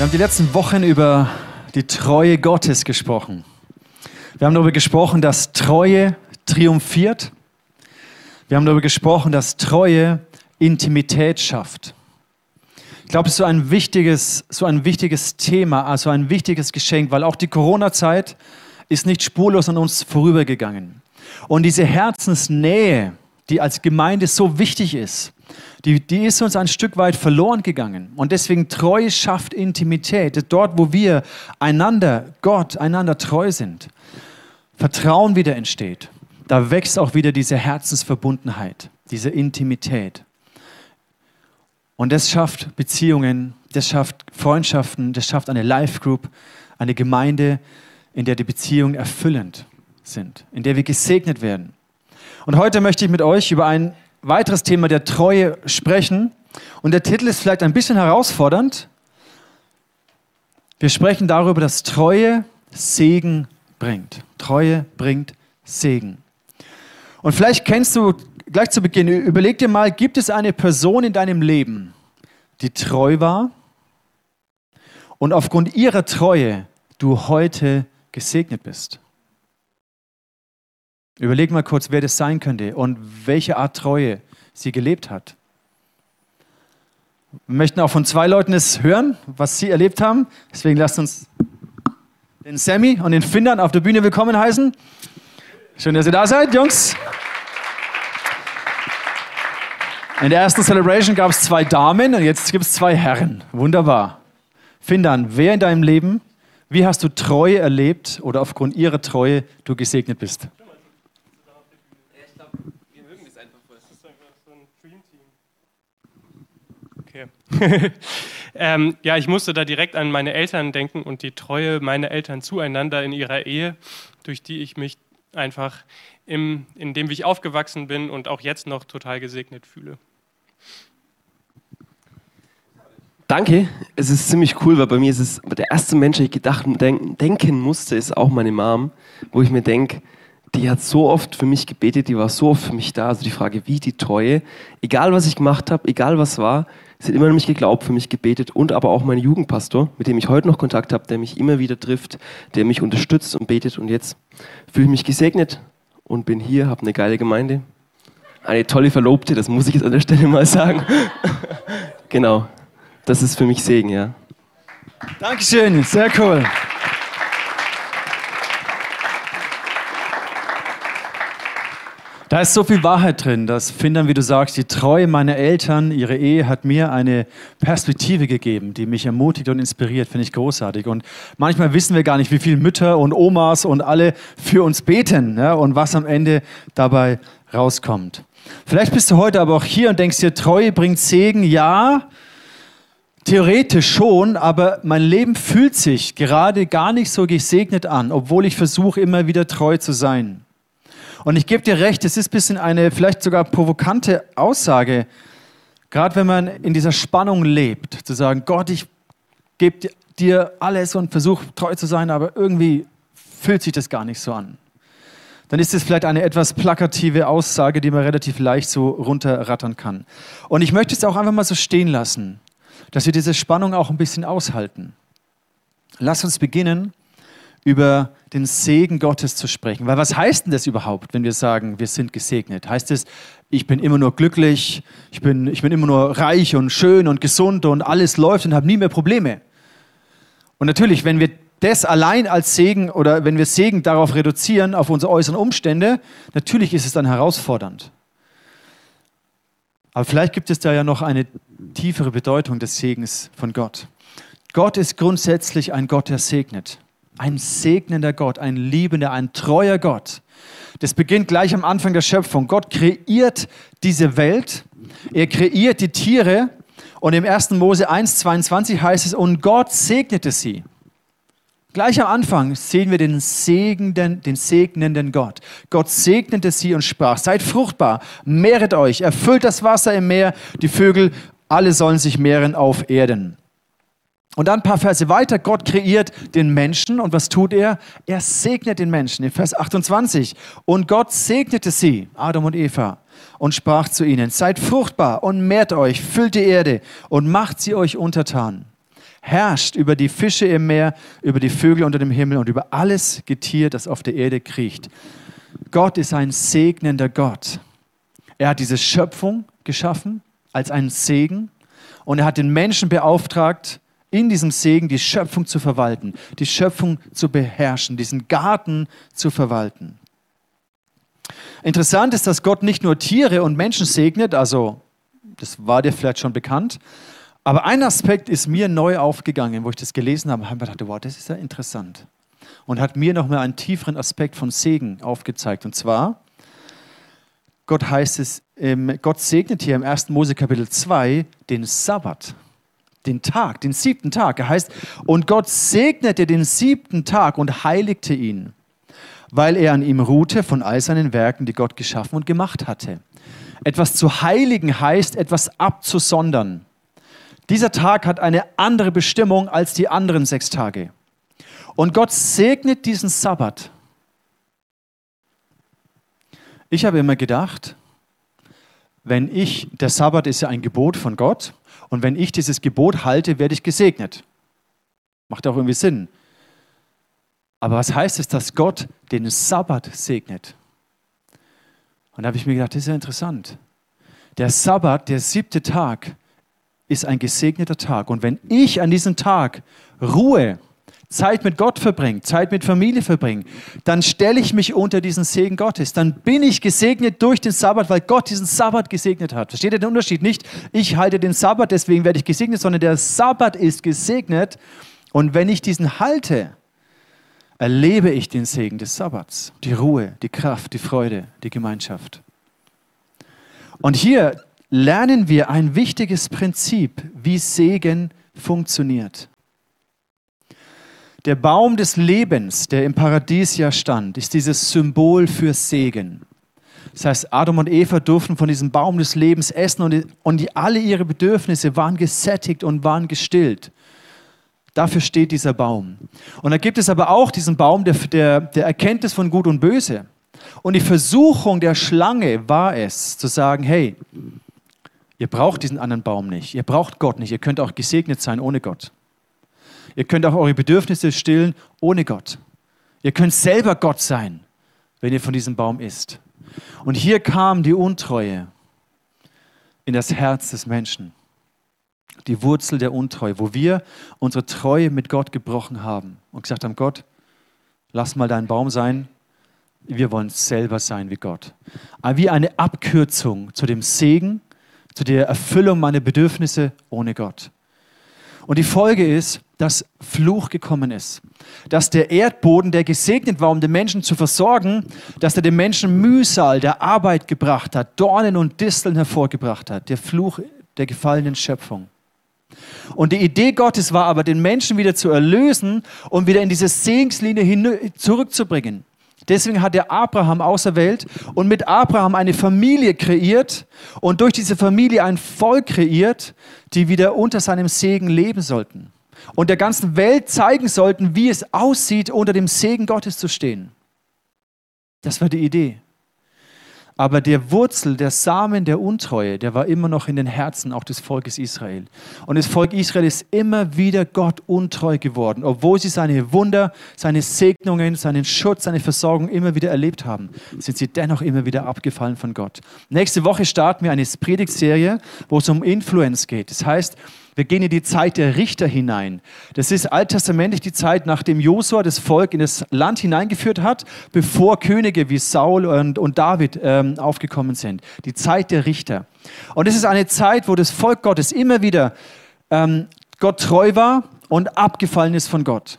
Wir haben die letzten Wochen über die Treue Gottes gesprochen. Wir haben darüber gesprochen, dass Treue triumphiert. Wir haben darüber gesprochen, dass Treue Intimität schafft. Ich glaube, es ist so ein wichtiges, so ein wichtiges Thema, also ein wichtiges Geschenk, weil auch die Corona-Zeit ist nicht spurlos an uns vorübergegangen. Und diese Herzensnähe, die als Gemeinde so wichtig ist, die, die ist uns ein Stück weit verloren gegangen. Und deswegen Treue schafft Intimität. Dort, wo wir einander, Gott, einander treu sind, Vertrauen wieder entsteht. Da wächst auch wieder diese Herzensverbundenheit, diese Intimität. Und das schafft Beziehungen, das schafft Freundschaften, das schafft eine Life Group, eine Gemeinde, in der die Beziehungen erfüllend sind, in der wir gesegnet werden. Und heute möchte ich mit euch über ein weiteres Thema der Treue sprechen. Und der Titel ist vielleicht ein bisschen herausfordernd. Wir sprechen darüber, dass Treue Segen bringt. Treue bringt Segen. Und vielleicht kennst du gleich zu Beginn, überleg dir mal, gibt es eine Person in deinem Leben, die treu war und aufgrund ihrer Treue du heute gesegnet bist? Überleg mal kurz, wer das sein könnte und welche Art Treue sie gelebt hat. Wir möchten auch von zwei Leuten es hören, was sie erlebt haben. Deswegen lasst uns den Sammy und den Findern auf der Bühne willkommen heißen. Schön, dass ihr da seid, Jungs. In der ersten Celebration gab es zwei Damen und jetzt gibt es zwei Herren. Wunderbar. Findern, wer in deinem Leben, wie hast du Treue erlebt oder aufgrund ihrer Treue du gesegnet bist? ähm, ja, ich musste da direkt an meine Eltern denken und die Treue meiner Eltern zueinander in ihrer Ehe, durch die ich mich einfach, im, in dem wie ich aufgewachsen bin und auch jetzt noch total gesegnet fühle. Danke, es ist ziemlich cool, weil bei mir ist es der erste Mensch, der ich gedacht denk, denken musste, ist auch meine Mom, wo ich mir denke, die hat so oft für mich gebetet, die war so oft für mich da. Also die Frage, wie die Treue, egal was ich gemacht habe, egal was war, Sie hat immer an mich geglaubt, für mich gebetet und aber auch mein Jugendpastor, mit dem ich heute noch Kontakt habe, der mich immer wieder trifft, der mich unterstützt und betet. Und jetzt fühle ich mich gesegnet und bin hier, habe eine geile Gemeinde. Eine tolle Verlobte, das muss ich jetzt an der Stelle mal sagen. genau, das ist für mich Segen, ja. Dankeschön, sehr cool. Da ist so viel Wahrheit drin, dass Findern, wie du sagst, die Treue meiner Eltern, ihre Ehe hat mir eine Perspektive gegeben, die mich ermutigt und inspiriert, finde ich großartig. Und manchmal wissen wir gar nicht, wie viele Mütter und Omas und alle für uns beten ja, und was am Ende dabei rauskommt. Vielleicht bist du heute aber auch hier und denkst dir, Treue bringt Segen, ja, Theoretisch schon, aber mein Leben fühlt sich gerade gar nicht so gesegnet an, obwohl ich versuche, immer wieder treu zu sein. Und ich gebe dir recht, es ist ein bisschen eine vielleicht sogar provokante Aussage, gerade wenn man in dieser Spannung lebt, zu sagen, Gott, ich gebe dir alles und versuche treu zu sein, aber irgendwie fühlt sich das gar nicht so an. Dann ist es vielleicht eine etwas plakative Aussage, die man relativ leicht so runterrattern kann. Und ich möchte es auch einfach mal so stehen lassen, dass wir diese Spannung auch ein bisschen aushalten. Lass uns beginnen über den Segen Gottes zu sprechen. Weil was heißt denn das überhaupt, wenn wir sagen, wir sind gesegnet? Heißt es, ich bin immer nur glücklich, ich bin, ich bin immer nur reich und schön und gesund und alles läuft und habe nie mehr Probleme? Und natürlich, wenn wir das allein als Segen oder wenn wir Segen darauf reduzieren, auf unsere äußeren Umstände, natürlich ist es dann herausfordernd. Aber vielleicht gibt es da ja noch eine tiefere Bedeutung des Segens von Gott. Gott ist grundsätzlich ein Gott, der segnet ein segnender Gott, ein liebender, ein treuer Gott. Das beginnt gleich am Anfang der Schöpfung. Gott kreiert diese Welt, er kreiert die Tiere und im 1. Mose 1, 22 heißt es, und Gott segnete sie. Gleich am Anfang sehen wir den segnenden, den segnenden Gott. Gott segnete sie und sprach, seid fruchtbar, mehret euch, erfüllt das Wasser im Meer, die Vögel, alle sollen sich mehren auf Erden. Und dann ein paar Verse weiter, Gott kreiert den Menschen und was tut er? Er segnet den Menschen in Vers 28. Und Gott segnete sie, Adam und Eva, und sprach zu ihnen, seid fruchtbar und mehrt euch, füllt die Erde und macht sie euch untertan. herrscht über die Fische im Meer, über die Vögel unter dem Himmel und über alles Getier, das auf der Erde kriecht. Gott ist ein segnender Gott. Er hat diese Schöpfung geschaffen als einen Segen und er hat den Menschen beauftragt, in diesem Segen die Schöpfung zu verwalten, die Schöpfung zu beherrschen, diesen Garten zu verwalten. Interessant ist, dass Gott nicht nur Tiere und Menschen segnet, also das war dir vielleicht schon bekannt, aber ein Aspekt ist mir neu aufgegangen, wo ich das gelesen habe, habe ich gedacht, wow, das ist ja interessant. Und hat mir nochmal einen tieferen Aspekt von Segen aufgezeigt. Und zwar, Gott heißt es, Gott segnet hier im 1. Mose Kapitel 2 den Sabbat, den Tag, den siebten Tag. Er heißt, und Gott segnete den siebten Tag und heiligte ihn, weil er an ihm ruhte von all seinen Werken, die Gott geschaffen und gemacht hatte. Etwas zu heiligen heißt, etwas abzusondern. Dieser Tag hat eine andere Bestimmung als die anderen sechs Tage. Und Gott segnet diesen Sabbat. Ich habe immer gedacht, wenn ich, der Sabbat ist ja ein Gebot von Gott, und wenn ich dieses Gebot halte, werde ich gesegnet. Macht auch irgendwie Sinn. Aber was heißt es, dass Gott den Sabbat segnet? Und da habe ich mir gedacht, das ist ja interessant. Der Sabbat, der siebte Tag, ist ein gesegneter Tag. Und wenn ich an diesem Tag Ruhe, Zeit mit Gott verbringe, Zeit mit Familie verbringe, dann stelle ich mich unter diesen Segen Gottes. Dann bin ich gesegnet durch den Sabbat, weil Gott diesen Sabbat gesegnet hat. Versteht ihr den Unterschied nicht? Ich halte den Sabbat, deswegen werde ich gesegnet, sondern der Sabbat ist gesegnet. Und wenn ich diesen halte, erlebe ich den Segen des Sabbats, die Ruhe, die Kraft, die Freude, die Gemeinschaft. Und hier lernen wir ein wichtiges Prinzip, wie Segen funktioniert. Der Baum des Lebens, der im Paradies ja stand, ist dieses Symbol für Segen. Das heißt, Adam und Eva durften von diesem Baum des Lebens essen und, und die, alle ihre Bedürfnisse waren gesättigt und waren gestillt. Dafür steht dieser Baum. Und da gibt es aber auch diesen Baum der, der, der Erkenntnis von Gut und Böse. Und die Versuchung der Schlange war es, zu sagen, hey, ihr braucht diesen anderen Baum nicht, ihr braucht Gott nicht, ihr könnt auch gesegnet sein ohne Gott. Ihr könnt auch eure Bedürfnisse stillen ohne Gott. Ihr könnt selber Gott sein, wenn ihr von diesem Baum isst. Und hier kam die Untreue in das Herz des Menschen die Wurzel der Untreue, wo wir unsere Treue mit Gott gebrochen haben und gesagt haben, Gott, lass mal dein Baum sein, wir wollen selber sein wie Gott. Aber wie eine Abkürzung zu dem Segen, zu der Erfüllung meiner Bedürfnisse ohne Gott. Und die Folge ist, dass Fluch gekommen ist. Dass der Erdboden, der gesegnet war, um den Menschen zu versorgen, dass er den Menschen Mühsal der Arbeit gebracht hat, Dornen und Disteln hervorgebracht hat. Der Fluch der gefallenen Schöpfung. Und die Idee Gottes war aber, den Menschen wieder zu erlösen und wieder in diese Segenslinie zurückzubringen. Deswegen hat er Abraham auserwählt und mit Abraham eine Familie kreiert und durch diese Familie ein Volk kreiert, die wieder unter seinem Segen leben sollten und der ganzen Welt zeigen sollten, wie es aussieht, unter dem Segen Gottes zu stehen. Das war die Idee. Aber der Wurzel, der Samen der Untreue, der war immer noch in den Herzen auch des Volkes Israel. Und das Volk Israel ist immer wieder Gott untreu geworden, obwohl sie seine Wunder, seine Segnungen, seinen Schutz, seine Versorgung immer wieder erlebt haben, sind sie dennoch immer wieder abgefallen von Gott. Nächste Woche starten wir eine Predigtserie, wo es um Influence geht. Das heißt, wir gehen in die Zeit der Richter hinein. Das ist alttestamentlich die Zeit, nachdem Josua das Volk in das Land hineingeführt hat, bevor Könige wie Saul und, und David ähm, aufgekommen sind. Die Zeit der Richter. Und es ist eine Zeit, wo das Volk Gottes immer wieder ähm, Gott treu war und abgefallen ist von Gott.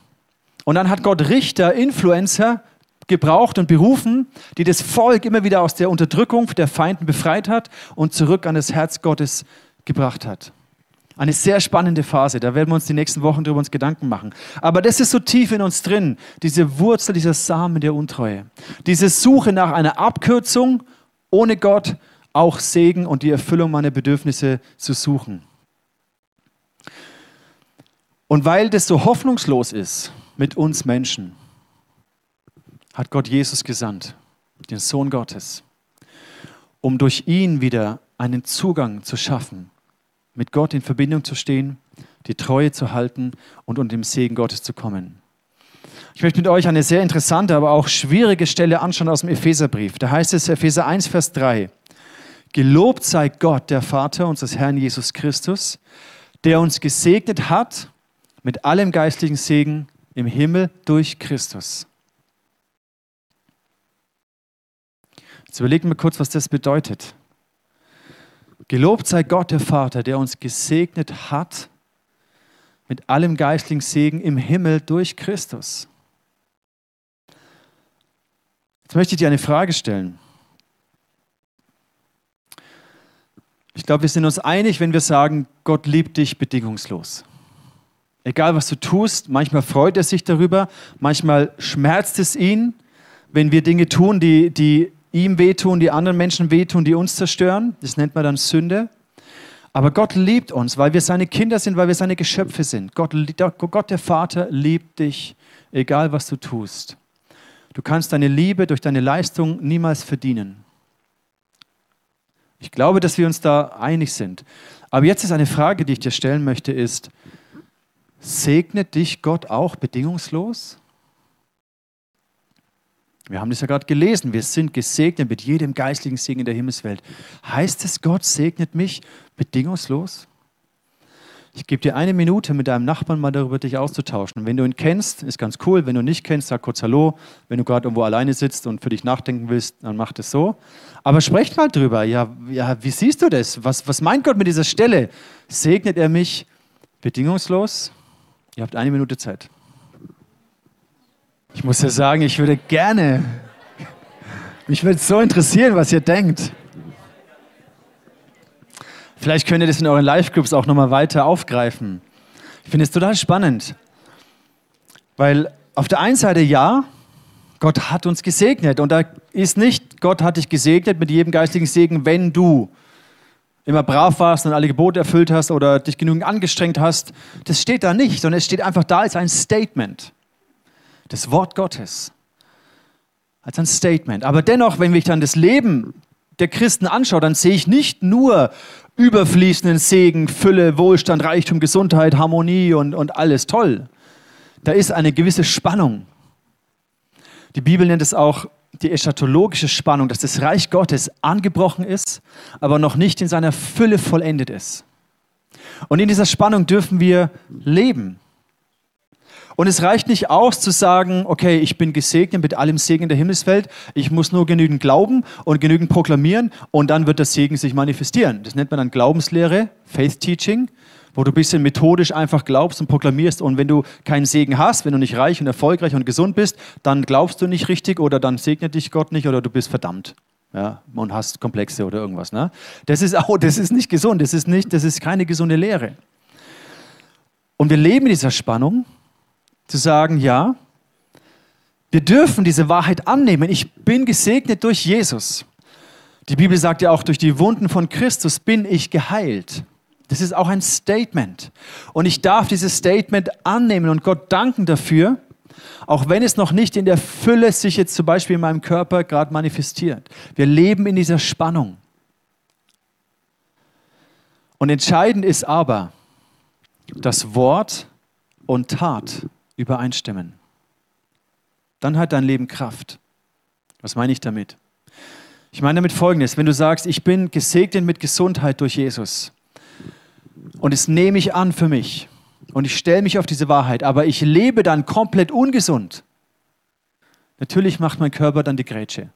Und dann hat Gott Richter, Influencer gebraucht und berufen, die das Volk immer wieder aus der Unterdrückung der Feinden befreit hat und zurück an das Herz Gottes gebracht hat. Eine sehr spannende Phase, da werden wir uns die nächsten Wochen darüber uns Gedanken machen. Aber das ist so tief in uns drin, diese Wurzel, dieser Samen der Untreue. Diese Suche nach einer Abkürzung, ohne Gott auch Segen und die Erfüllung meiner Bedürfnisse zu suchen. Und weil das so hoffnungslos ist mit uns Menschen, hat Gott Jesus gesandt, den Sohn Gottes, um durch ihn wieder einen Zugang zu schaffen mit Gott in Verbindung zu stehen, die Treue zu halten und unter dem Segen Gottes zu kommen. Ich möchte mit euch eine sehr interessante, aber auch schwierige Stelle anschauen aus dem Epheserbrief. Da heißt es Epheser 1, Vers 3. Gelobt sei Gott, der Vater unseres Herrn Jesus Christus, der uns gesegnet hat mit allem geistlichen Segen im Himmel durch Christus. Jetzt überlegen wir kurz, was das bedeutet. Gelobt sei Gott, der Vater, der uns gesegnet hat mit allem geistlichen Segen im Himmel durch Christus. Jetzt möchte ich dir eine Frage stellen. Ich glaube, wir sind uns einig, wenn wir sagen, Gott liebt dich bedingungslos. Egal, was du tust, manchmal freut er sich darüber, manchmal schmerzt es ihn, wenn wir Dinge tun, die, die ihm wehtun, die anderen Menschen wehtun, die uns zerstören. Das nennt man dann Sünde. Aber Gott liebt uns, weil wir seine Kinder sind, weil wir seine Geschöpfe sind. Gott, Gott der Vater liebt dich, egal was du tust. Du kannst deine Liebe durch deine Leistung niemals verdienen. Ich glaube, dass wir uns da einig sind. Aber jetzt ist eine Frage, die ich dir stellen möchte, ist, segnet dich Gott auch bedingungslos? Wir haben das ja gerade gelesen. Wir sind gesegnet mit jedem geistlichen Segen in der Himmelswelt. Heißt es, Gott segnet mich bedingungslos? Ich gebe dir eine Minute, mit deinem Nachbarn mal darüber dich auszutauschen. Wenn du ihn kennst, ist ganz cool. Wenn du ihn nicht kennst, sag kurz Hallo. Wenn du gerade irgendwo alleine sitzt und für dich nachdenken willst, dann mach das so. Aber sprecht mal drüber. Ja, ja wie siehst du das? Was, was meint Gott mit dieser Stelle? Segnet er mich bedingungslos? Ihr habt eine Minute Zeit. Ich muss ja sagen, ich würde gerne, mich würde so interessieren, was ihr denkt. Vielleicht könnt ihr das in euren Live-Groups auch nochmal weiter aufgreifen. Ich finde es total spannend, weil auf der einen Seite ja, Gott hat uns gesegnet und da ist nicht, Gott hat dich gesegnet mit jedem geistigen Segen, wenn du immer brav warst und alle Gebote erfüllt hast oder dich genügend angestrengt hast. Das steht da nicht, sondern es steht einfach da als ein Statement. Das Wort Gottes. Als ein Statement. Aber dennoch, wenn ich dann das Leben der Christen anschaue, dann sehe ich nicht nur überfließenden Segen, Fülle, Wohlstand, Reichtum, Gesundheit, Harmonie und, und alles toll. Da ist eine gewisse Spannung. Die Bibel nennt es auch die eschatologische Spannung, dass das Reich Gottes angebrochen ist, aber noch nicht in seiner Fülle vollendet ist. Und in dieser Spannung dürfen wir leben. Und es reicht nicht aus zu sagen, okay, ich bin gesegnet mit allem Segen der Himmelswelt, ich muss nur genügend glauben und genügend proklamieren und dann wird der Segen sich manifestieren. Das nennt man dann Glaubenslehre, Faith Teaching, wo du ein bisschen methodisch einfach glaubst und proklamierst und wenn du keinen Segen hast, wenn du nicht reich und erfolgreich und gesund bist, dann glaubst du nicht richtig oder dann segnet dich Gott nicht oder du bist verdammt. Ja, und hast Komplexe oder irgendwas. Ne? Das ist auch, das ist nicht gesund, das ist nicht, das ist keine gesunde Lehre. Und wir leben in dieser Spannung zu sagen, ja, wir dürfen diese Wahrheit annehmen. Ich bin gesegnet durch Jesus. Die Bibel sagt ja auch, durch die Wunden von Christus bin ich geheilt. Das ist auch ein Statement. Und ich darf dieses Statement annehmen und Gott danken dafür, auch wenn es noch nicht in der Fülle sich jetzt zum Beispiel in meinem Körper gerade manifestiert. Wir leben in dieser Spannung. Und entscheidend ist aber, dass Wort und Tat übereinstimmen. Dann hat dein Leben Kraft. Was meine ich damit? Ich meine damit Folgendes, wenn du sagst, ich bin gesegnet mit Gesundheit durch Jesus und es nehme ich an für mich und ich stelle mich auf diese Wahrheit, aber ich lebe dann komplett ungesund, natürlich macht mein Körper dann die Grätsche.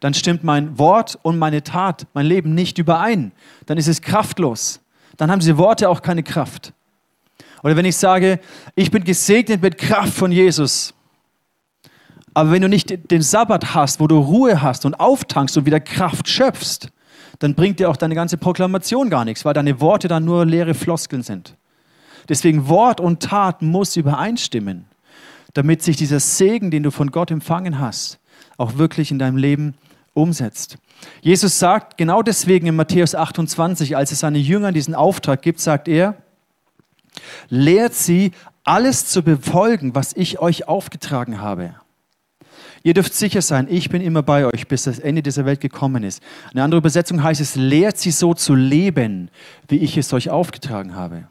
Dann stimmt mein Wort und meine Tat, mein Leben nicht überein. Dann ist es kraftlos. Dann haben diese Worte auch keine Kraft. Oder wenn ich sage, ich bin gesegnet mit Kraft von Jesus. Aber wenn du nicht den Sabbat hast, wo du Ruhe hast und auftankst und wieder Kraft schöpfst, dann bringt dir auch deine ganze Proklamation gar nichts, weil deine Worte dann nur leere Floskeln sind. Deswegen Wort und Tat muss übereinstimmen, damit sich dieser Segen, den du von Gott empfangen hast, auch wirklich in deinem Leben umsetzt. Jesus sagt genau deswegen in Matthäus 28, als es seine Jüngern diesen Auftrag gibt, sagt er, Lehrt sie, alles zu befolgen, was ich euch aufgetragen habe. Ihr dürft sicher sein, ich bin immer bei euch, bis das Ende dieser Welt gekommen ist. Eine andere Übersetzung heißt es, lehrt sie so zu leben, wie ich es euch aufgetragen habe.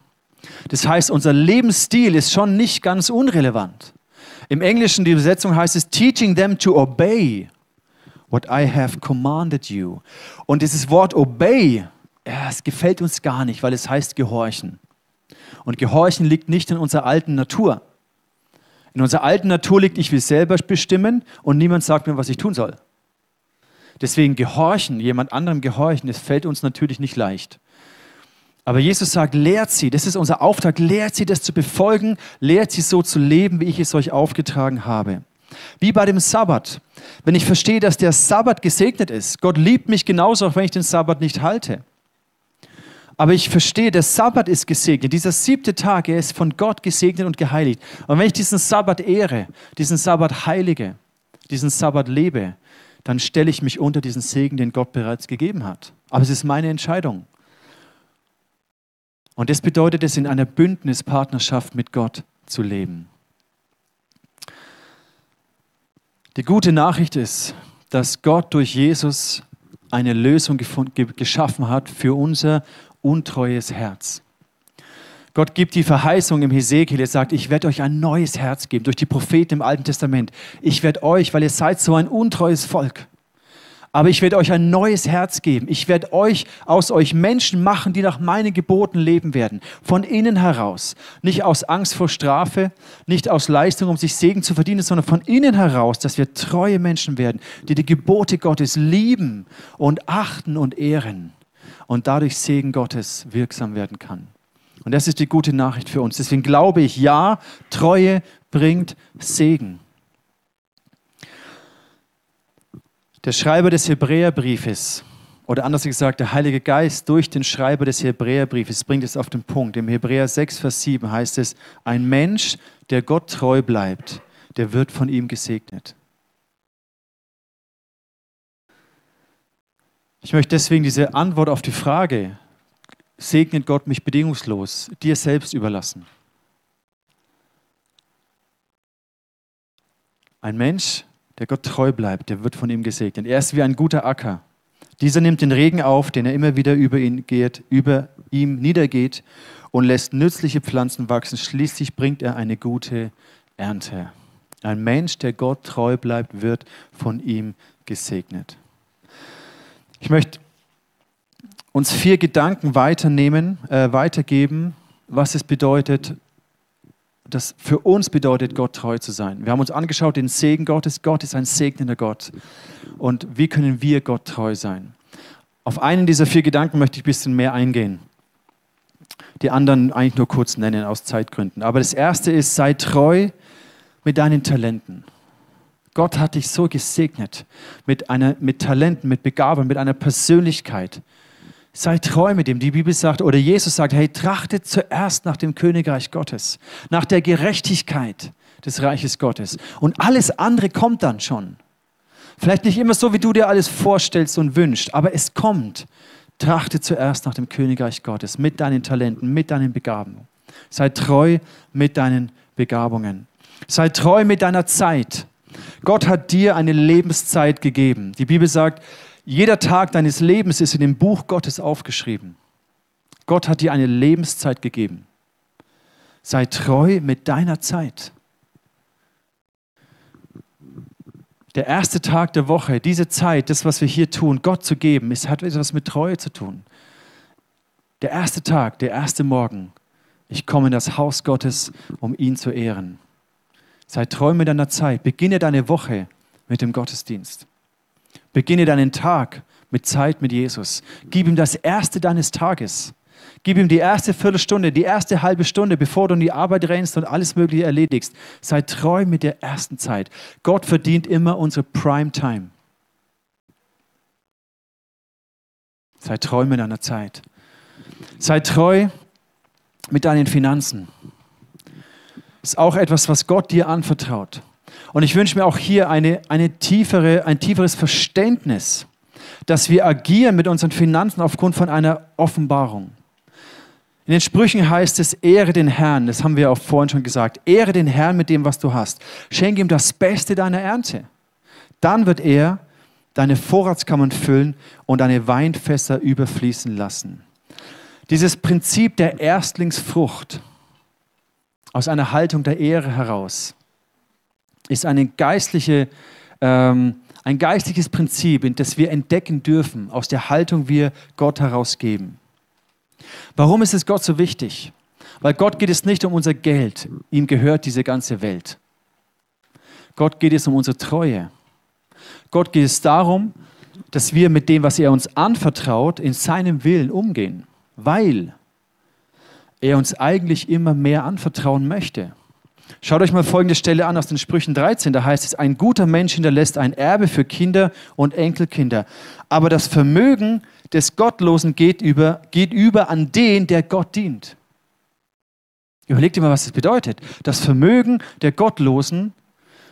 Das heißt, unser Lebensstil ist schon nicht ganz unrelevant. Im Englischen, die Übersetzung heißt es, teaching them to obey what I have commanded you. Und dieses Wort obey, ja, es gefällt uns gar nicht, weil es heißt gehorchen. Und gehorchen liegt nicht in unserer alten Natur. In unserer alten Natur liegt, ich will selber bestimmen und niemand sagt mir, was ich tun soll. Deswegen gehorchen, jemand anderem gehorchen, das fällt uns natürlich nicht leicht. Aber Jesus sagt, lehrt sie, das ist unser Auftrag, lehrt sie das zu befolgen, lehrt sie so zu leben, wie ich es euch aufgetragen habe. Wie bei dem Sabbat. Wenn ich verstehe, dass der Sabbat gesegnet ist, Gott liebt mich genauso, auch wenn ich den Sabbat nicht halte. Aber ich verstehe, der Sabbat ist gesegnet. Dieser siebte Tag, er ist von Gott gesegnet und geheiligt. Und wenn ich diesen Sabbat ehre, diesen Sabbat heilige, diesen Sabbat lebe, dann stelle ich mich unter diesen Segen, den Gott bereits gegeben hat. Aber es ist meine Entscheidung. Und das bedeutet es, in einer Bündnispartnerschaft mit Gott zu leben. Die gute Nachricht ist, dass Gott durch Jesus eine Lösung geschaffen hat für unser untreues Herz. Gott gibt die Verheißung im Hesekiel, er sagt, ich werde euch ein neues Herz geben, durch die Propheten im Alten Testament. Ich werde euch, weil ihr seid so ein untreues Volk, aber ich werde euch ein neues Herz geben. Ich werde euch aus euch Menschen machen, die nach meinen Geboten leben werden. Von innen heraus. Nicht aus Angst vor Strafe, nicht aus Leistung, um sich Segen zu verdienen, sondern von innen heraus, dass wir treue Menschen werden, die die Gebote Gottes lieben und achten und ehren. Und dadurch Segen Gottes wirksam werden kann. Und das ist die gute Nachricht für uns. Deswegen glaube ich, ja, Treue bringt Segen. Der Schreiber des Hebräerbriefes, oder anders gesagt, der Heilige Geist durch den Schreiber des Hebräerbriefes bringt es auf den Punkt. Im Hebräer 6, Vers 7 heißt es, ein Mensch, der Gott treu bleibt, der wird von ihm gesegnet. Ich möchte deswegen diese Antwort auf die Frage, segnet Gott mich bedingungslos, dir selbst überlassen. Ein Mensch, der Gott treu bleibt, der wird von ihm gesegnet. Er ist wie ein guter Acker. Dieser nimmt den Regen auf, den er immer wieder über ihn geht, über ihm niedergeht und lässt nützliche Pflanzen wachsen. Schließlich bringt er eine gute Ernte. Ein Mensch, der Gott treu bleibt, wird von ihm gesegnet. Ich möchte uns vier Gedanken weiternehmen, äh, weitergeben, was es bedeutet, das für uns bedeutet, Gott treu zu sein. Wir haben uns angeschaut, den Segen Gottes. Gott ist ein segnender Gott. Und wie können wir Gott treu sein? Auf einen dieser vier Gedanken möchte ich ein bisschen mehr eingehen. Die anderen eigentlich nur kurz nennen aus Zeitgründen. Aber das erste ist, sei treu mit deinen Talenten. Gott hat dich so gesegnet mit, einer, mit Talenten, mit Begabung, mit einer Persönlichkeit. Sei treu mit ihm. Die Bibel sagt, oder Jesus sagt, hey, trachtet zuerst nach dem Königreich Gottes, nach der Gerechtigkeit des Reiches Gottes. Und alles andere kommt dann schon. Vielleicht nicht immer so, wie du dir alles vorstellst und wünschst, aber es kommt. Trachte zuerst nach dem Königreich Gottes mit deinen Talenten, mit deinen Begabungen. Sei treu mit deinen Begabungen. Sei treu mit deiner Zeit. Gott hat dir eine Lebenszeit gegeben. Die Bibel sagt, jeder Tag deines Lebens ist in dem Buch Gottes aufgeschrieben. Gott hat dir eine Lebenszeit gegeben. Sei treu mit deiner Zeit. Der erste Tag der Woche, diese Zeit, das, was wir hier tun, Gott zu geben, es hat etwas mit Treue zu tun. Der erste Tag, der erste Morgen, ich komme in das Haus Gottes, um ihn zu ehren. Sei treu mit deiner Zeit. Beginne deine Woche mit dem Gottesdienst. Beginne deinen Tag mit Zeit mit Jesus. Gib ihm das erste deines Tages. Gib ihm die erste Viertelstunde, die erste halbe Stunde, bevor du in die Arbeit rennst und alles Mögliche erledigst. Sei treu mit der ersten Zeit. Gott verdient immer unsere Prime Time. Sei treu mit deiner Zeit. Sei treu mit deinen Finanzen. Ist auch etwas, was Gott dir anvertraut. Und ich wünsche mir auch hier eine, eine tiefere, ein tieferes Verständnis, dass wir agieren mit unseren Finanzen aufgrund von einer Offenbarung. In den Sprüchen heißt es, ehre den Herrn, das haben wir auch vorhin schon gesagt, ehre den Herrn mit dem, was du hast. Schenke ihm das Beste deiner Ernte. Dann wird er deine Vorratskammern füllen und deine Weinfässer überfließen lassen. Dieses Prinzip der Erstlingsfrucht aus einer Haltung der Ehre heraus ist eine geistliche, ähm, ein geistliches Prinzip, in das wir entdecken dürfen, aus der Haltung wir Gott herausgeben. Warum ist es Gott so wichtig? Weil Gott geht es nicht um unser Geld, ihm gehört diese ganze Welt. Gott geht es um unsere Treue. Gott geht es darum, dass wir mit dem, was er uns anvertraut, in seinem Willen umgehen, weil er uns eigentlich immer mehr anvertrauen möchte. Schaut euch mal folgende Stelle an aus den Sprüchen 13. Da heißt es, ein guter Mensch hinterlässt ein Erbe für Kinder und Enkelkinder. Aber das Vermögen des Gottlosen geht über, geht über an den, der Gott dient. Überlegt mal, was das bedeutet. Das Vermögen der Gottlosen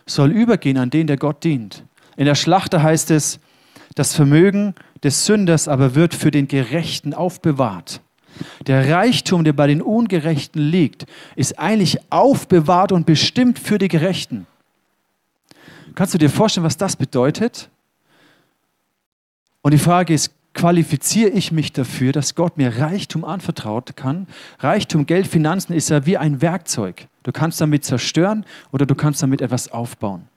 soll übergehen an den, der Gott dient. In der Schlachter heißt es, das Vermögen des Sünders aber wird für den Gerechten aufbewahrt. Der Reichtum, der bei den Ungerechten liegt, ist eigentlich aufbewahrt und bestimmt für die Gerechten. Kannst du dir vorstellen, was das bedeutet? Und die Frage ist, qualifiziere ich mich dafür, dass Gott mir Reichtum anvertraut kann? Reichtum, Geld, Finanzen ist ja wie ein Werkzeug. Du kannst damit zerstören oder du kannst damit etwas aufbauen.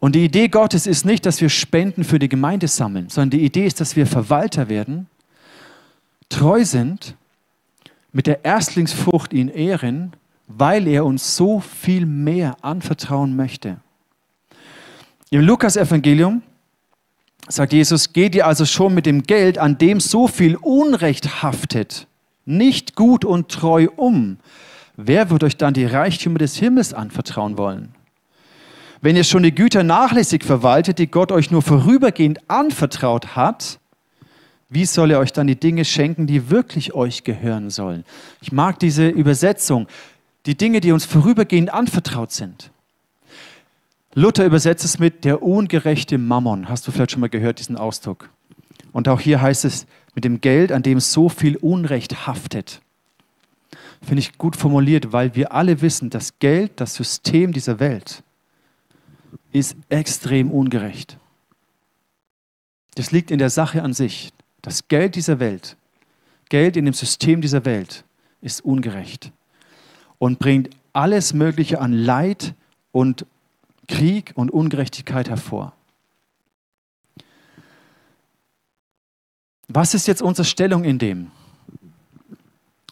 Und die Idee Gottes ist nicht, dass wir Spenden für die Gemeinde sammeln, sondern die Idee ist, dass wir Verwalter werden treu sind, mit der Erstlingsfrucht ihn ehren, weil er uns so viel mehr anvertrauen möchte. Im Lukas-Evangelium sagt Jesus, geht ihr also schon mit dem Geld, an dem so viel Unrecht haftet, nicht gut und treu um. Wer wird euch dann die Reichtümer des Himmels anvertrauen wollen? Wenn ihr schon die Güter nachlässig verwaltet, die Gott euch nur vorübergehend anvertraut hat, wie soll er euch dann die Dinge schenken, die wirklich euch gehören sollen? Ich mag diese Übersetzung. Die Dinge, die uns vorübergehend anvertraut sind. Luther übersetzt es mit der ungerechte Mammon. Hast du vielleicht schon mal gehört, diesen Ausdruck? Und auch hier heißt es mit dem Geld, an dem so viel Unrecht haftet. Finde ich gut formuliert, weil wir alle wissen, das Geld, das System dieser Welt, ist extrem ungerecht. Das liegt in der Sache an sich. Das Geld dieser Welt, Geld in dem System dieser Welt ist ungerecht und bringt alles Mögliche an Leid und Krieg und Ungerechtigkeit hervor. Was ist jetzt unsere Stellung in dem?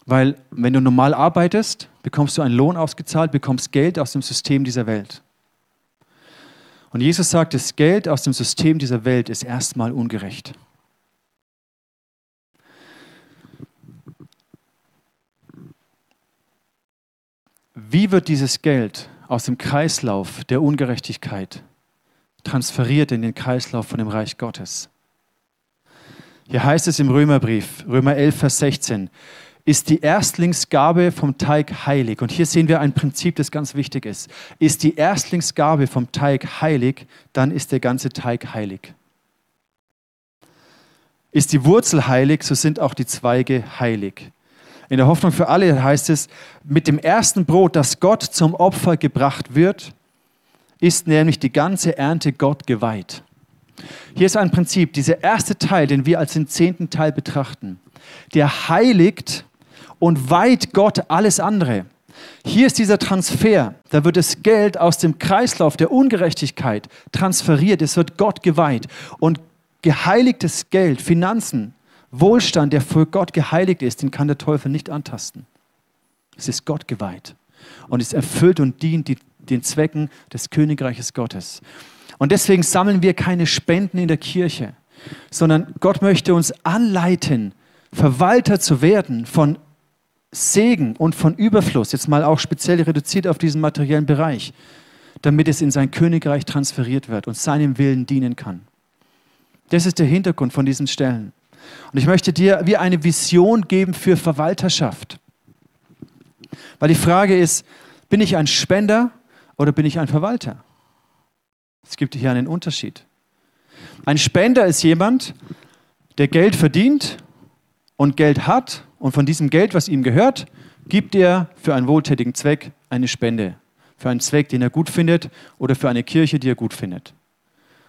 Weil wenn du normal arbeitest, bekommst du einen Lohn ausgezahlt, bekommst Geld aus dem System dieser Welt. Und Jesus sagt, das Geld aus dem System dieser Welt ist erstmal ungerecht. Wie wird dieses Geld aus dem Kreislauf der Ungerechtigkeit transferiert in den Kreislauf von dem Reich Gottes? Hier heißt es im Römerbrief, Römer 11, Vers 16, ist die Erstlingsgabe vom Teig heilig. Und hier sehen wir ein Prinzip, das ganz wichtig ist. Ist die Erstlingsgabe vom Teig heilig, dann ist der ganze Teig heilig. Ist die Wurzel heilig, so sind auch die Zweige heilig. In der Hoffnung für alle heißt es, mit dem ersten Brot, das Gott zum Opfer gebracht wird, ist nämlich die ganze Ernte Gott geweiht. Hier ist ein Prinzip, dieser erste Teil, den wir als den zehnten Teil betrachten, der heiligt und weiht Gott alles andere. Hier ist dieser Transfer, da wird das Geld aus dem Kreislauf der Ungerechtigkeit transferiert, es wird Gott geweiht und geheiligtes Geld, Finanzen, Wohlstand, der für Gott geheiligt ist, den kann der Teufel nicht antasten. Es ist Gott geweiht und es erfüllt und dient die, den Zwecken des Königreiches Gottes. Und deswegen sammeln wir keine Spenden in der Kirche, sondern Gott möchte uns anleiten, Verwalter zu werden von Segen und von Überfluss, jetzt mal auch speziell reduziert auf diesen materiellen Bereich, damit es in sein Königreich transferiert wird und seinem Willen dienen kann. Das ist der Hintergrund von diesen Stellen. Und ich möchte dir wie eine Vision geben für Verwalterschaft. Weil die Frage ist, bin ich ein Spender oder bin ich ein Verwalter? Es gibt hier einen Unterschied. Ein Spender ist jemand, der Geld verdient und Geld hat und von diesem Geld, was ihm gehört, gibt er für einen wohltätigen Zweck eine Spende. Für einen Zweck, den er gut findet oder für eine Kirche, die er gut findet.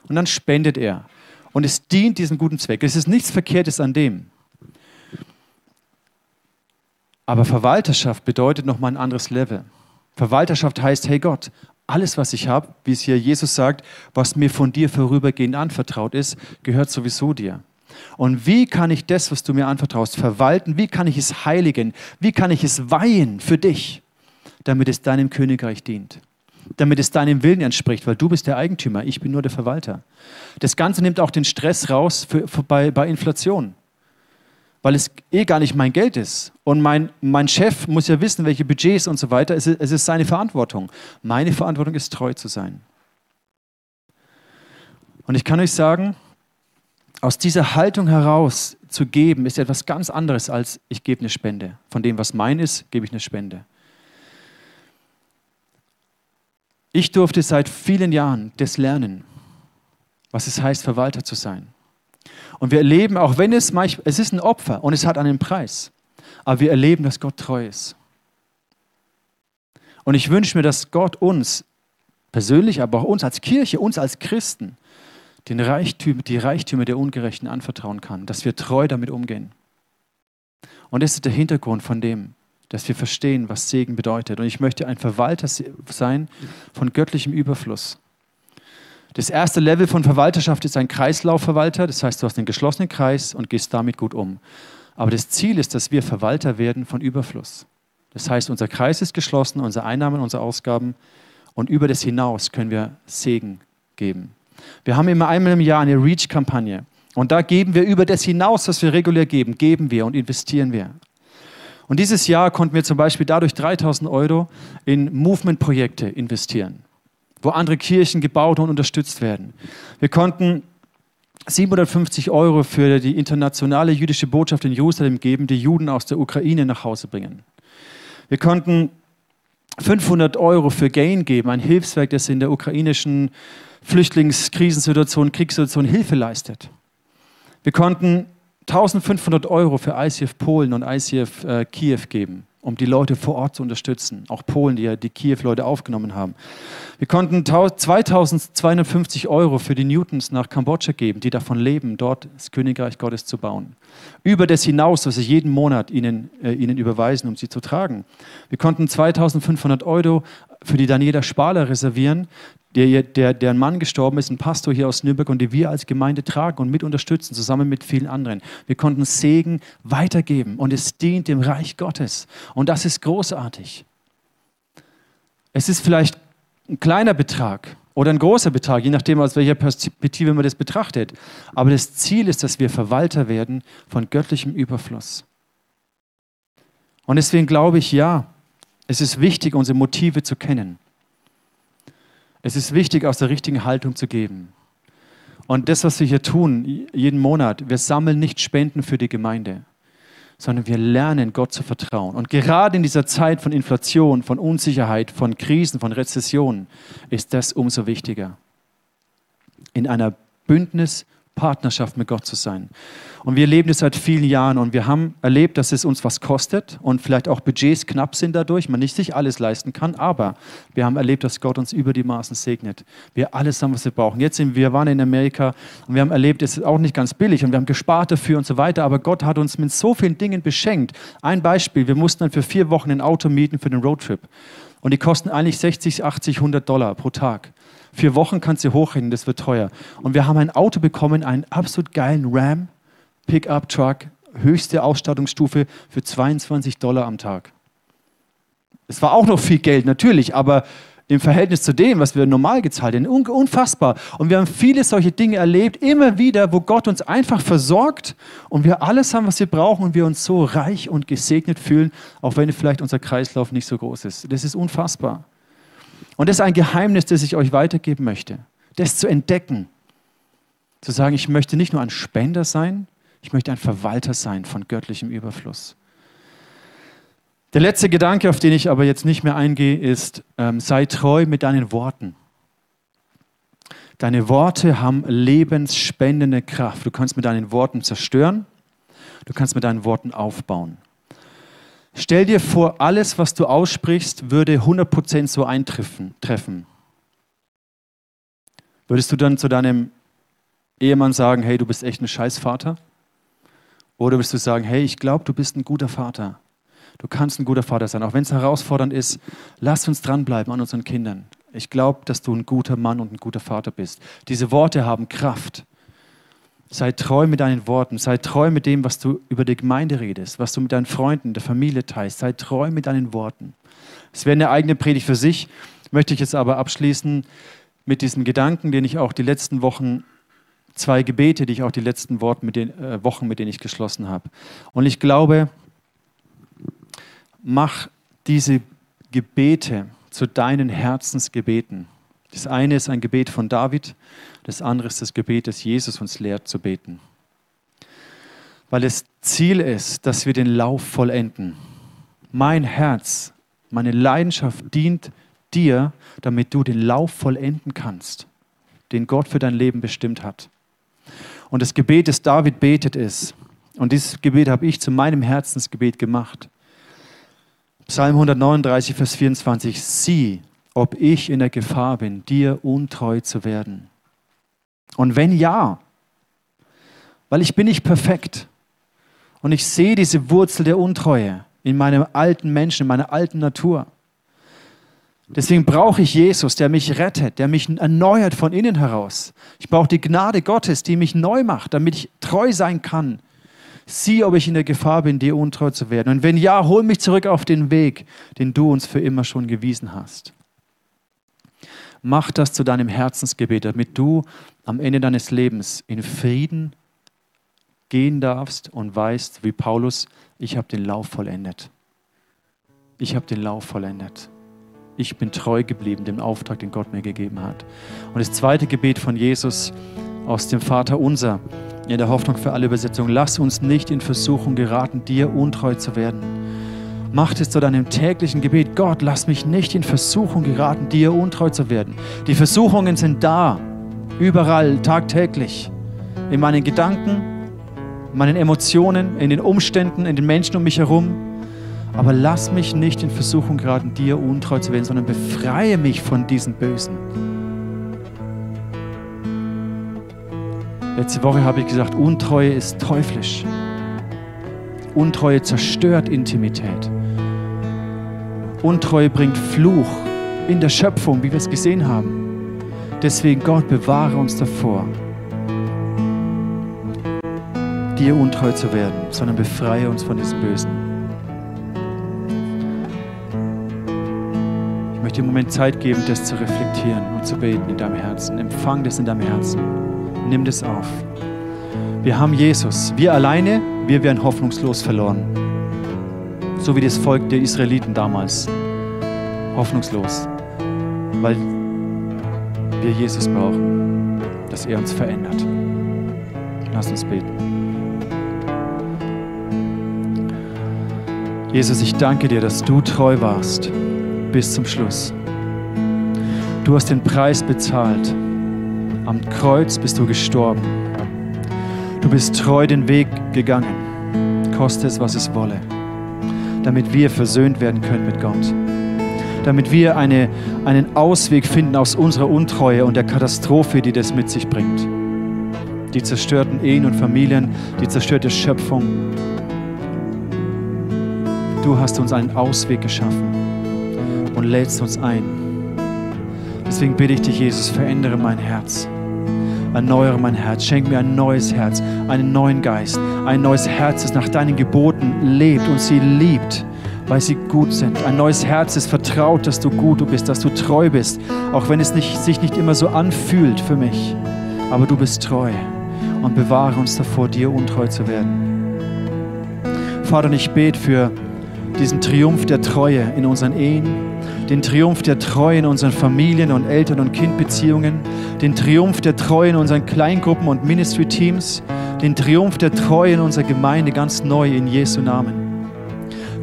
Und dann spendet er und es dient diesem guten Zweck. Es ist nichts Verkehrtes an dem. Aber Verwalterschaft bedeutet nochmal ein anderes Level. Verwalterschaft heißt, hey Gott, alles, was ich habe, wie es hier Jesus sagt, was mir von dir vorübergehend anvertraut ist, gehört sowieso dir. Und wie kann ich das, was du mir anvertraust, verwalten? Wie kann ich es heiligen? Wie kann ich es weihen für dich, damit es deinem Königreich dient? Damit es deinem Willen entspricht, weil du bist der Eigentümer, ich bin nur der Verwalter. Das Ganze nimmt auch den Stress raus für, für bei, bei Inflation weil es eh gar nicht mein Geld ist. Und mein, mein Chef muss ja wissen, welche Budgets und so weiter. Es ist, es ist seine Verantwortung. Meine Verantwortung ist, treu zu sein. Und ich kann euch sagen, aus dieser Haltung heraus zu geben, ist etwas ganz anderes als ich gebe eine Spende. Von dem, was mein ist, gebe ich eine Spende. Ich durfte seit vielen Jahren das lernen, was es heißt, Verwalter zu sein. Und wir erleben, auch wenn es manchmal, es ist ein Opfer und es hat einen Preis, aber wir erleben, dass Gott treu ist. Und ich wünsche mir, dass Gott uns persönlich, aber auch uns als Kirche, uns als Christen, den Reichtüm, die Reichtümer der Ungerechten anvertrauen kann, dass wir treu damit umgehen. Und das ist der Hintergrund von dem, dass wir verstehen, was Segen bedeutet. Und ich möchte ein Verwalter sein von göttlichem Überfluss. Das erste Level von Verwalterschaft ist ein Kreislaufverwalter, das heißt, du hast einen geschlossenen Kreis und gehst damit gut um. Aber das Ziel ist, dass wir Verwalter werden von Überfluss. Das heißt, unser Kreis ist geschlossen, unsere Einnahmen, unsere Ausgaben und über das hinaus können wir Segen geben. Wir haben immer einmal im Jahr eine Reach-Kampagne und da geben wir über das hinaus, was wir regulär geben, geben wir und investieren wir. Und dieses Jahr konnten wir zum Beispiel dadurch 3000 Euro in Movement-Projekte investieren wo andere Kirchen gebaut und unterstützt werden. Wir konnten 750 Euro für die internationale jüdische Botschaft in Jerusalem geben, die Juden aus der Ukraine nach Hause bringen. Wir konnten 500 Euro für Gain geben, ein Hilfswerk, das in der ukrainischen Flüchtlingskrisensituation, Kriegssituation Hilfe leistet. Wir konnten 1500 Euro für ICF Polen und ICF äh, Kiew geben um die Leute vor Ort zu unterstützen. Auch Polen, die ja die Kiew-Leute aufgenommen haben. Wir konnten 2250 Euro für die Newtons nach Kambodscha geben, die davon leben, dort das Königreich Gottes zu bauen. Über das hinaus, was ich jeden Monat ihnen, äh, ihnen überweisen, um sie zu tragen. Wir konnten 2500 Euro für die Daniela Spaler reservieren, der, der, deren Mann gestorben ist, ein Pastor hier aus Nürnberg und die wir als Gemeinde tragen und mit unterstützen, zusammen mit vielen anderen. Wir konnten Segen weitergeben und es dient dem Reich Gottes. Und das ist großartig. Es ist vielleicht ein kleiner Betrag oder ein großer Betrag, je nachdem, aus welcher Perspektive man das betrachtet. Aber das Ziel ist, dass wir Verwalter werden von göttlichem Überfluss. Und deswegen glaube ich, ja, es ist wichtig, unsere Motive zu kennen. Es ist wichtig, aus der richtigen Haltung zu geben. Und das, was wir hier tun, jeden Monat, wir sammeln nicht Spenden für die Gemeinde, sondern wir lernen, Gott zu vertrauen. Und gerade in dieser Zeit von Inflation, von Unsicherheit, von Krisen, von Rezessionen ist das umso wichtiger. In einer Bündnis- Partnerschaft mit Gott zu sein. Und wir leben das seit vielen Jahren und wir haben erlebt, dass es uns was kostet und vielleicht auch Budgets knapp sind dadurch, man nicht sich alles leisten kann, aber wir haben erlebt, dass Gott uns über die Maßen segnet. Wir alles haben, was wir brauchen. Jetzt sind wir waren in Amerika und wir haben erlebt, es ist auch nicht ganz billig und wir haben gespart dafür und so weiter, aber Gott hat uns mit so vielen Dingen beschenkt. Ein Beispiel, wir mussten dann für vier Wochen ein Auto mieten für den Roadtrip. Und die kosten eigentlich 60, 80, 100 Dollar pro Tag. Vier Wochen kannst du hochrechnen, das wird teuer. Und wir haben ein Auto bekommen, einen absolut geilen Ram Pickup Truck, höchste Ausstattungsstufe für 22 Dollar am Tag. Es war auch noch viel Geld, natürlich, aber im Verhältnis zu dem, was wir normal gezahlt haben, unfassbar. Und wir haben viele solche Dinge erlebt, immer wieder, wo Gott uns einfach versorgt und wir alles haben, was wir brauchen und wir uns so reich und gesegnet fühlen, auch wenn vielleicht unser Kreislauf nicht so groß ist. Das ist unfassbar. Und das ist ein Geheimnis, das ich euch weitergeben möchte. Das zu entdecken. Zu sagen, ich möchte nicht nur ein Spender sein, ich möchte ein Verwalter sein von göttlichem Überfluss. Der letzte Gedanke, auf den ich aber jetzt nicht mehr eingehe, ist, ähm, sei treu mit deinen Worten. Deine Worte haben lebensspendende Kraft. Du kannst mit deinen Worten zerstören, du kannst mit deinen Worten aufbauen. Stell dir vor, alles, was du aussprichst, würde 100% so eintreffen. Treffen. Würdest du dann zu deinem Ehemann sagen, hey, du bist echt ein Scheißvater? Oder würdest du sagen, hey, ich glaube, du bist ein guter Vater. Du kannst ein guter Vater sein, auch wenn es herausfordernd ist. Lass uns dranbleiben an unseren Kindern. Ich glaube, dass du ein guter Mann und ein guter Vater bist. Diese Worte haben Kraft. Sei treu mit deinen Worten, sei treu mit dem, was du über die Gemeinde redest, was du mit deinen Freunden, der Familie teilst. Sei treu mit deinen Worten. Es wäre eine eigene Predigt für sich, möchte ich jetzt aber abschließen mit diesem Gedanken, den ich auch die letzten Wochen, zwei Gebete, die ich auch die letzten Worte mit den, äh, Wochen, mit denen ich geschlossen habe. Und ich glaube, mach diese Gebete zu deinen Herzensgebeten. Das eine ist ein Gebet von David, das andere ist das Gebet, das Jesus uns lehrt zu beten. Weil das Ziel ist, dass wir den Lauf vollenden. Mein Herz, meine Leidenschaft dient dir, damit du den Lauf vollenden kannst, den Gott für dein Leben bestimmt hat. Und das Gebet, das David betet, ist, und dieses Gebet habe ich zu meinem Herzensgebet gemacht. Psalm 139, Vers 24. Sieh, ob ich in der Gefahr bin, dir untreu zu werden. Und wenn ja, weil ich bin nicht perfekt und ich sehe diese Wurzel der Untreue in meinem alten Menschen, in meiner alten Natur. Deswegen brauche ich Jesus, der mich rettet, der mich erneuert von innen heraus. Ich brauche die Gnade Gottes, die mich neu macht, damit ich treu sein kann. Sieh, ob ich in der Gefahr bin, dir untreu zu werden. Und wenn ja, hol mich zurück auf den Weg, den du uns für immer schon gewiesen hast. Mach das zu deinem Herzensgebet, damit du am Ende deines Lebens in Frieden gehen darfst und weißt, wie Paulus, ich habe den Lauf vollendet. Ich habe den Lauf vollendet. Ich bin treu geblieben dem Auftrag, den Gott mir gegeben hat. Und das zweite Gebet von Jesus aus dem Vater unser, in der Hoffnung für alle Übersetzungen, lass uns nicht in Versuchung geraten, dir untreu zu werden. Macht es zu deinem täglichen Gebet, Gott, lass mich nicht in Versuchung geraten, dir untreu zu werden. Die Versuchungen sind da, überall, tagtäglich, in meinen Gedanken, in meinen Emotionen, in den Umständen, in den Menschen um mich herum. Aber lass mich nicht in Versuchung geraten, dir untreu zu werden, sondern befreie mich von diesen Bösen. Letzte Woche habe ich gesagt, Untreue ist teuflisch. Untreue zerstört Intimität. Untreue bringt Fluch in der Schöpfung, wie wir es gesehen haben. Deswegen, Gott, bewahre uns davor, dir untreu zu werden, sondern befreie uns von diesem Bösen. Ich möchte dir einen Moment Zeit geben, das zu reflektieren und zu beten in deinem Herzen. Empfang das in deinem Herzen. Nimm das auf. Wir haben Jesus. Wir alleine, wir wären hoffnungslos verloren so wie das Volk der Israeliten damals. Hoffnungslos, weil wir Jesus brauchen, dass er uns verändert. Lass uns beten. Jesus, ich danke dir, dass du treu warst bis zum Schluss. Du hast den Preis bezahlt. Am Kreuz bist du gestorben. Du bist treu den Weg gegangen, koste es, was es wolle damit wir versöhnt werden können mit Gott. Damit wir eine, einen Ausweg finden aus unserer Untreue und der Katastrophe, die das mit sich bringt. Die zerstörten Ehen und Familien, die zerstörte Schöpfung. Du hast uns einen Ausweg geschaffen und lädst uns ein. Deswegen bitte ich dich, Jesus, verändere mein Herz. Erneuere mein Herz. Schenk mir ein neues Herz, einen neuen Geist, ein neues Herz, das nach deinen Geboten lebt und sie liebt, weil sie gut sind. Ein neues Herz, das vertraut, dass du gut bist, dass du treu bist, auch wenn es nicht, sich nicht immer so anfühlt für mich. Aber du bist treu und bewahre uns davor, dir untreu zu werden. Vater, ich bete für diesen Triumph der Treue in unseren Ehen, den Triumph der Treue in unseren Familien und Eltern- und Kindbeziehungen, den Triumph der Treue in unseren Kleingruppen und Ministry-Teams, den Triumph der Treue in unserer Gemeinde ganz neu in Jesu Namen.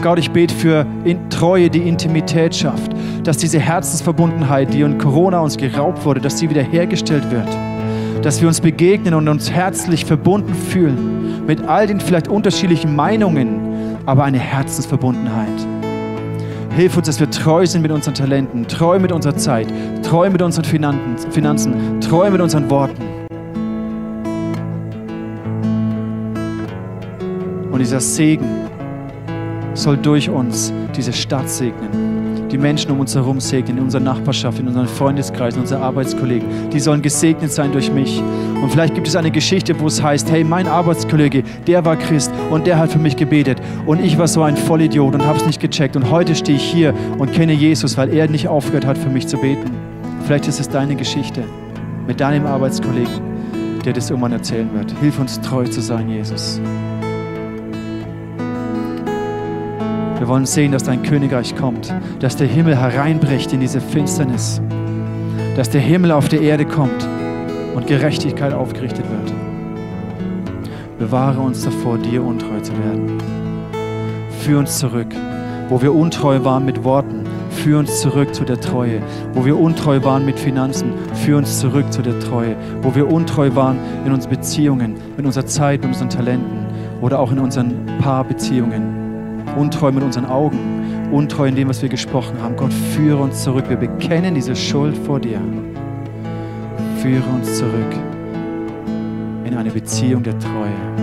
Gott, ich bete für Treue, die Intimität schafft, dass diese Herzensverbundenheit, die in Corona uns geraubt wurde, dass sie wiederhergestellt wird, dass wir uns begegnen und uns herzlich verbunden fühlen mit all den vielleicht unterschiedlichen Meinungen, aber eine Herzensverbundenheit. Hilf uns, dass wir treu sind mit unseren Talenten, treu mit unserer Zeit, treu mit unseren Finanzen, treu mit unseren Worten. Und dieser Segen, soll durch uns diese Stadt segnen. Die Menschen um uns herum segnen, in unserer Nachbarschaft, in unseren Freundeskreisen, unsere Arbeitskollegen. Die sollen gesegnet sein durch mich. Und vielleicht gibt es eine Geschichte, wo es heißt, hey, mein Arbeitskollege, der war Christ und der hat für mich gebetet. Und ich war so ein Vollidiot und habe es nicht gecheckt. Und heute stehe ich hier und kenne Jesus, weil er nicht aufgehört hat, für mich zu beten. Vielleicht ist es deine Geschichte mit deinem Arbeitskollegen, der das irgendwann erzählen wird. Hilf uns treu zu sein, Jesus. Wir wollen sehen, dass dein Königreich kommt, dass der Himmel hereinbricht in diese Finsternis, dass der Himmel auf die Erde kommt und Gerechtigkeit aufgerichtet wird. Bewahre uns davor, dir untreu zu werden. Führ uns zurück, wo wir untreu waren mit Worten. Führ uns zurück zu der Treue. Wo wir untreu waren mit Finanzen, führ uns zurück zu der Treue. Wo wir untreu waren in unseren Beziehungen, mit unserer Zeit, mit unseren Talenten oder auch in unseren Paarbeziehungen untreu mit unseren Augen, untreu in dem, was wir gesprochen haben. Gott, führe uns zurück. Wir bekennen diese Schuld vor dir. Führe uns zurück in eine Beziehung der Treue.